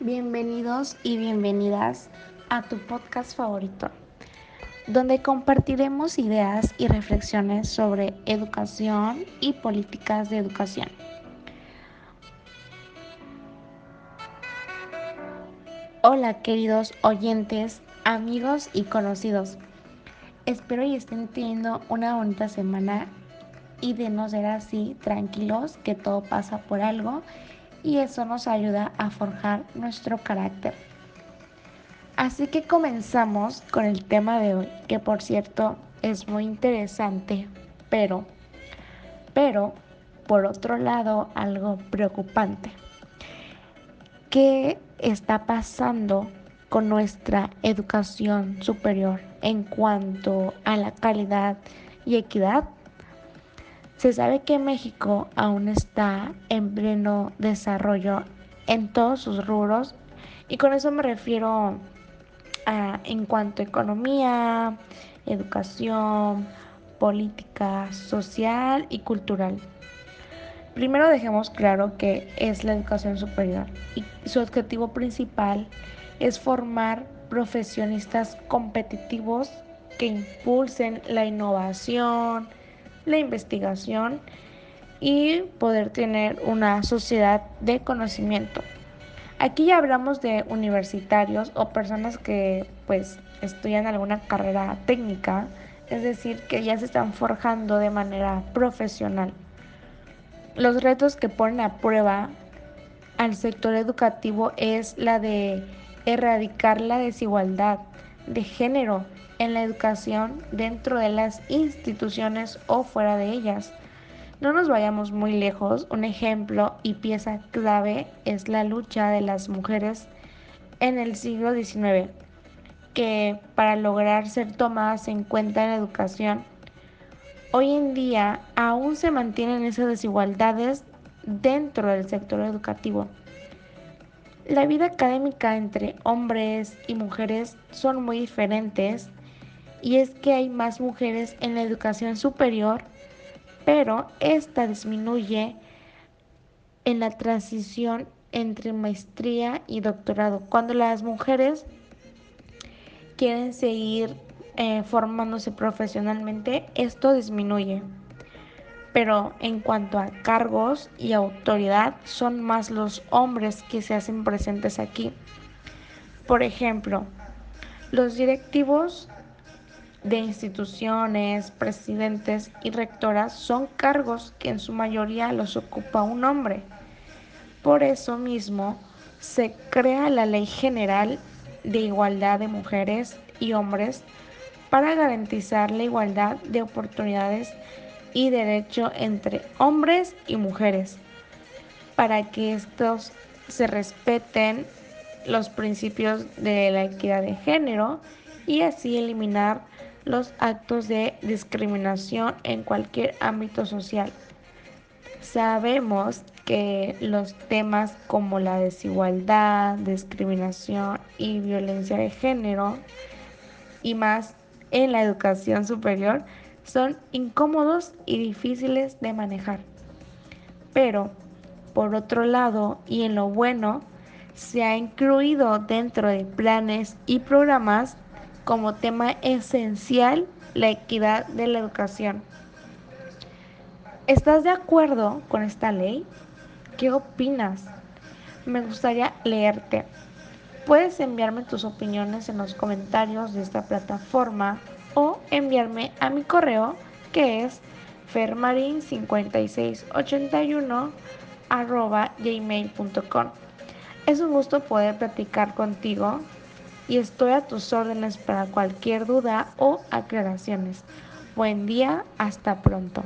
Bienvenidos y bienvenidas a tu podcast favorito, donde compartiremos ideas y reflexiones sobre educación y políticas de educación. Hola queridos oyentes, amigos y conocidos. Espero y estén teniendo una bonita semana y de no ser así, tranquilos, que todo pasa por algo y eso nos ayuda a forjar nuestro carácter. Así que comenzamos con el tema de hoy, que por cierto es muy interesante, pero, pero, por otro lado, algo preocupante. ¿Qué está pasando con nuestra educación superior en cuanto a la calidad y equidad? Se sabe que México aún está en pleno desarrollo en todos sus rubros y con eso me refiero en cuanto a economía, educación, política, social y cultural. Primero dejemos claro que es la educación superior y su objetivo principal es formar profesionistas competitivos que impulsen la innovación, la investigación y poder tener una sociedad de conocimiento. Aquí ya hablamos de universitarios o personas que pues estudian alguna carrera técnica, es decir, que ya se están forjando de manera profesional. Los retos que ponen a prueba al sector educativo es la de erradicar la desigualdad de género en la educación dentro de las instituciones o fuera de ellas. No nos vayamos muy lejos, un ejemplo y pieza clave es la lucha de las mujeres en el siglo XIX, que para lograr ser tomadas en cuenta en la educación, hoy en día aún se mantienen esas desigualdades dentro del sector educativo. La vida académica entre hombres y mujeres son muy diferentes y es que hay más mujeres en la educación superior, pero esta disminuye en la transición entre maestría y doctorado. Cuando las mujeres quieren seguir eh, formándose profesionalmente, esto disminuye. Pero en cuanto a cargos y autoridad, son más los hombres que se hacen presentes aquí. Por ejemplo, los directivos de instituciones, presidentes y rectoras son cargos que en su mayoría los ocupa un hombre. Por eso mismo se crea la Ley General de Igualdad de Mujeres y Hombres para garantizar la igualdad de oportunidades y derecho entre hombres y mujeres, para que estos se respeten los principios de la equidad de género y así eliminar los actos de discriminación en cualquier ámbito social. Sabemos que los temas como la desigualdad, discriminación y violencia de género y más en la educación superior son incómodos y difíciles de manejar. Pero, por otro lado, y en lo bueno, se ha incluido dentro de planes y programas como tema esencial la equidad de la educación. ¿Estás de acuerdo con esta ley? ¿Qué opinas? Me gustaría leerte. Puedes enviarme tus opiniones en los comentarios de esta plataforma o enviarme a mi correo que es fermarin5681 gmail.com. Es un gusto poder platicar contigo y estoy a tus órdenes para cualquier duda o aclaraciones. Buen día, hasta pronto.